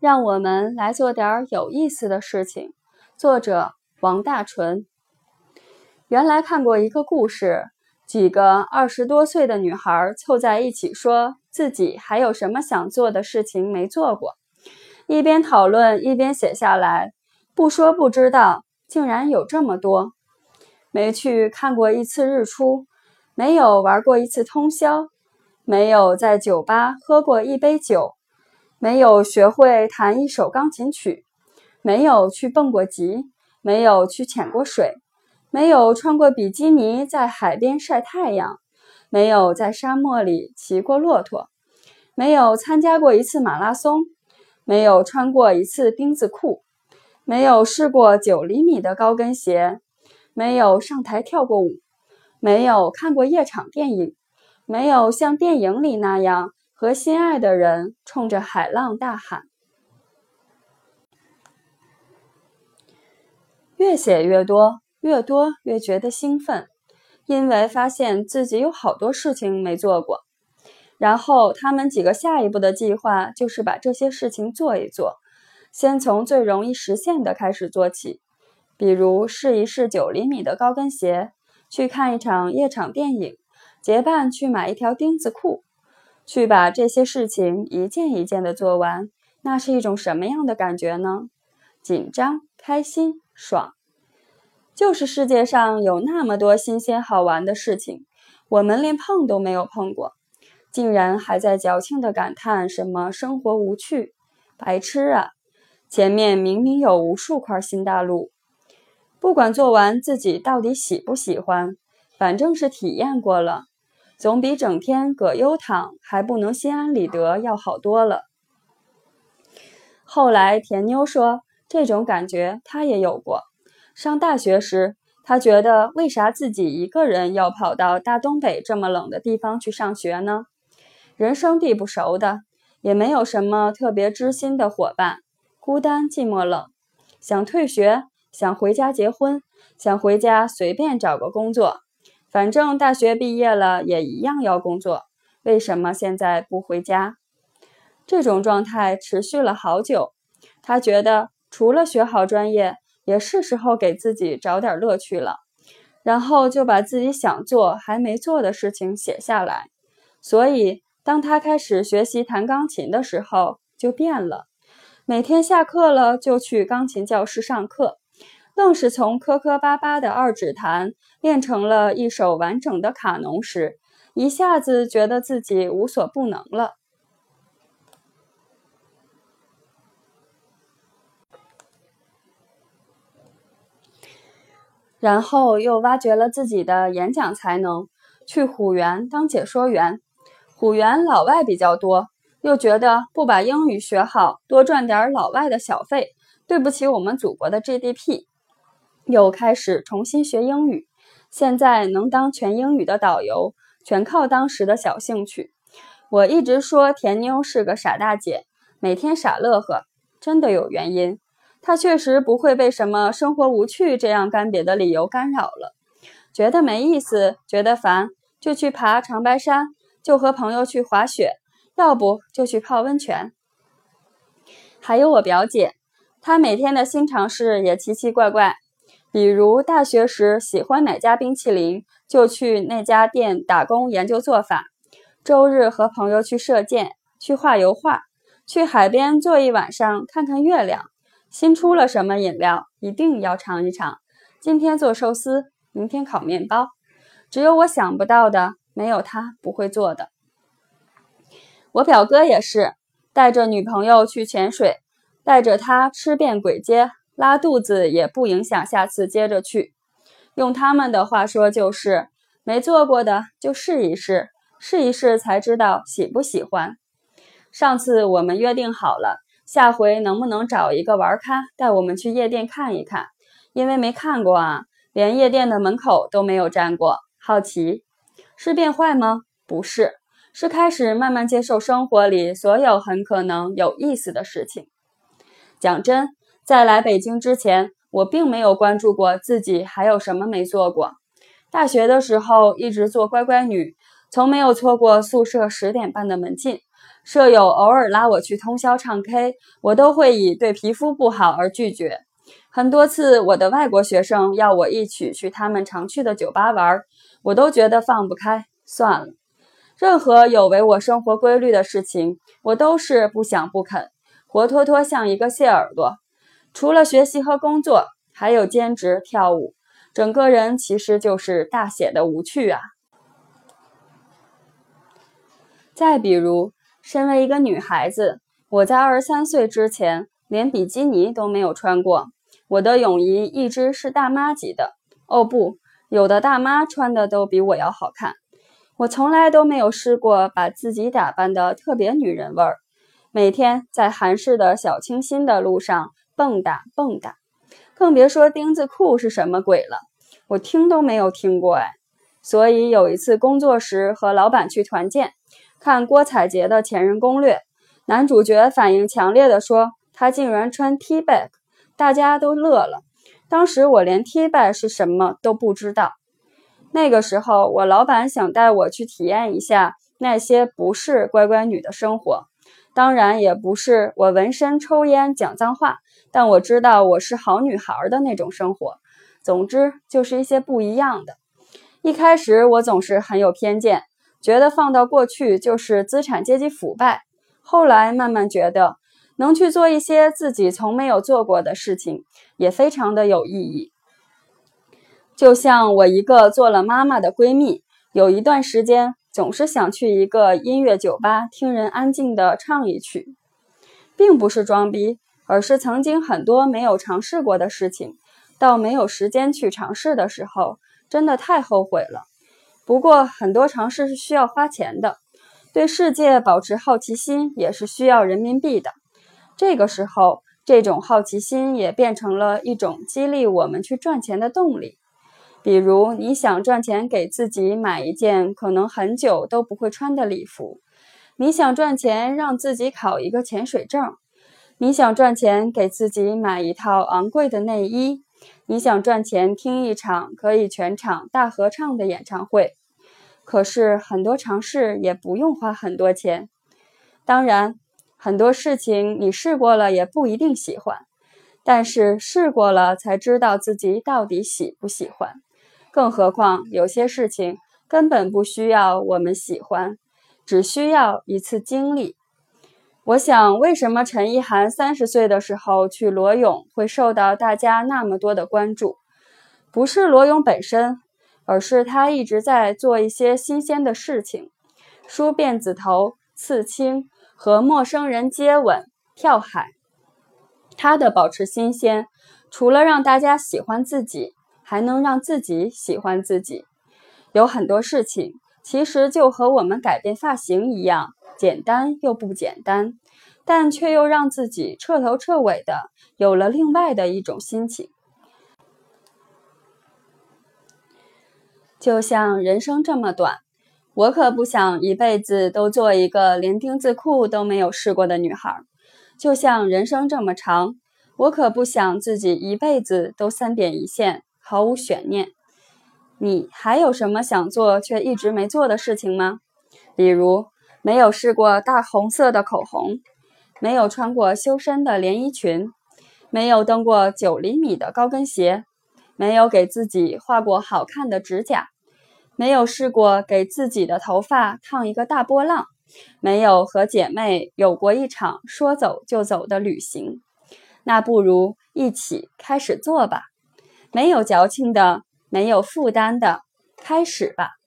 让我们来做点有意思的事情。作者王大纯。原来看过一个故事，几个二十多岁的女孩凑在一起，说自己还有什么想做的事情没做过，一边讨论一边写下来。不说不知道，竟然有这么多：没去看过一次日出，没有玩过一次通宵，没有在酒吧喝过一杯酒。没有学会弹一首钢琴曲，没有去蹦过极，没有去潜过水，没有穿过比基尼在海边晒太阳，没有在沙漠里骑过骆驼，没有参加过一次马拉松，没有穿过一次钉子裤，没有试过九厘米的高跟鞋，没有上台跳过舞，没有看过夜场电影，没有像电影里那样。和心爱的人冲着海浪大喊，越写越多，越多越觉得兴奋，因为发现自己有好多事情没做过。然后他们几个下一步的计划就是把这些事情做一做，先从最容易实现的开始做起，比如试一试九厘米的高跟鞋，去看一场夜场电影，结伴去买一条钉子裤。去把这些事情一件一件的做完，那是一种什么样的感觉呢？紧张、开心、爽，就是世界上有那么多新鲜好玩的事情，我们连碰都没有碰过，竟然还在矫情的感叹什么生活无趣、白痴啊！前面明明有无数块新大陆，不管做完自己到底喜不喜欢，反正是体验过了。总比整天葛优躺还不能心安理得要好多了。后来田妞说，这种感觉她也有过。上大学时，她觉得为啥自己一个人要跑到大东北这么冷的地方去上学呢？人生地不熟的，也没有什么特别知心的伙伴，孤单寂寞冷。想退学，想回家结婚，想回家随便找个工作。反正大学毕业了也一样要工作，为什么现在不回家？这种状态持续了好久。他觉得除了学好专业，也是时候给自己找点乐趣了。然后就把自己想做还没做的事情写下来。所以当他开始学习弹钢琴的时候，就变了。每天下课了就去钢琴教室上课。更是从磕磕巴巴的二指弹练成了一首完整的卡农时，一下子觉得自己无所不能了。然后又挖掘了自己的演讲才能，去虎园当解说员。虎园老外比较多，又觉得不把英语学好，多赚点老外的小费，对不起我们祖国的 GDP。又开始重新学英语，现在能当全英语的导游，全靠当时的小兴趣。我一直说田妞是个傻大姐，每天傻乐呵，真的有原因。她确实不会被什么生活无趣这样干瘪的理由干扰了。觉得没意思，觉得烦，就去爬长白山，就和朋友去滑雪，要不就去泡温泉。还有我表姐，她每天的新尝试也奇奇怪怪。比如大学时喜欢哪家冰淇淋，就去那家店打工研究做法；周日和朋友去射箭、去画油画、去海边坐一晚上看看月亮。新出了什么饮料，一定要尝一尝。今天做寿司，明天烤面包。只有我想不到的，没有他不会做的。我表哥也是，带着女朋友去潜水，带着他吃遍鬼街。拉肚子也不影响下次接着去。用他们的话说就是，没做过的就试一试，试一试才知道喜不喜欢。上次我们约定好了，下回能不能找一个玩咖带我们去夜店看一看？因为没看过啊，连夜店的门口都没有站过，好奇。是变坏吗？不是，是开始慢慢接受生活里所有很可能有意思的事情。讲真。在来北京之前，我并没有关注过自己还有什么没做过。大学的时候一直做乖乖女，从没有错过宿舍十点半的门禁，舍友偶尔拉我去通宵唱 K，我都会以对皮肤不好而拒绝。很多次，我的外国学生要我一起去他们常去的酒吧玩，我都觉得放不开，算了。任何有违我生活规律的事情，我都是不想不肯，活脱脱像一个蟹耳朵。除了学习和工作，还有兼职跳舞，整个人其实就是大写的无趣啊。再比如，身为一个女孩子，我在二十三岁之前连比基尼都没有穿过。我的泳衣一直是大妈级的。哦不，有的大妈穿的都比我要好看。我从来都没有试过把自己打扮的特别女人味儿，每天在韩式的小清新的路上蹦跶蹦跶，更别说丁字裤是什么鬼了，我听都没有听过哎。所以有一次工作时和老板去团建。看郭采洁的《前任攻略》，男主角反应强烈的说：“他竟然穿 T back，大家都乐了。当时我连 T back 是什么都不知道。那个时候，我老板想带我去体验一下那些不是乖乖女的生活，当然也不是我纹身、抽烟、讲脏话，但我知道我是好女孩的那种生活。总之，就是一些不一样的。一开始，我总是很有偏见。”觉得放到过去就是资产阶级腐败，后来慢慢觉得能去做一些自己从没有做过的事情，也非常的有意义。就像我一个做了妈妈的闺蜜，有一段时间总是想去一个音乐酒吧听人安静的唱一曲，并不是装逼，而是曾经很多没有尝试过的事情，到没有时间去尝试的时候，真的太后悔了。不过，很多尝试是需要花钱的，对世界保持好奇心也是需要人民币的。这个时候，这种好奇心也变成了一种激励我们去赚钱的动力。比如，你想赚钱给自己买一件可能很久都不会穿的礼服；你想赚钱让自己考一个潜水证；你想赚钱给自己买一套昂贵的内衣；你想赚钱听一场可以全场大合唱的演唱会。可是很多尝试也不用花很多钱，当然很多事情你试过了也不一定喜欢，但是试过了才知道自己到底喜不喜欢。更何况有些事情根本不需要我们喜欢，只需要一次经历。我想，为什么陈意涵三十岁的时候去裸泳会受到大家那么多的关注？不是裸泳本身。而是他一直在做一些新鲜的事情，梳辫子头、刺青、和陌生人接吻、跳海。他的保持新鲜，除了让大家喜欢自己，还能让自己喜欢自己。有很多事情其实就和我们改变发型一样，简单又不简单，但却又让自己彻头彻尾的有了另外的一种心情。就像人生这么短，我可不想一辈子都做一个连丁字裤都没有试过的女孩。就像人生这么长，我可不想自己一辈子都三点一线，毫无悬念。你还有什么想做却一直没做的事情吗？比如没有试过大红色的口红，没有穿过修身的连衣裙，没有蹬过九厘米的高跟鞋。没有给自己画过好看的指甲，没有试过给自己的头发烫一个大波浪，没有和姐妹有过一场说走就走的旅行，那不如一起开始做吧。没有矫情的，没有负担的，开始吧。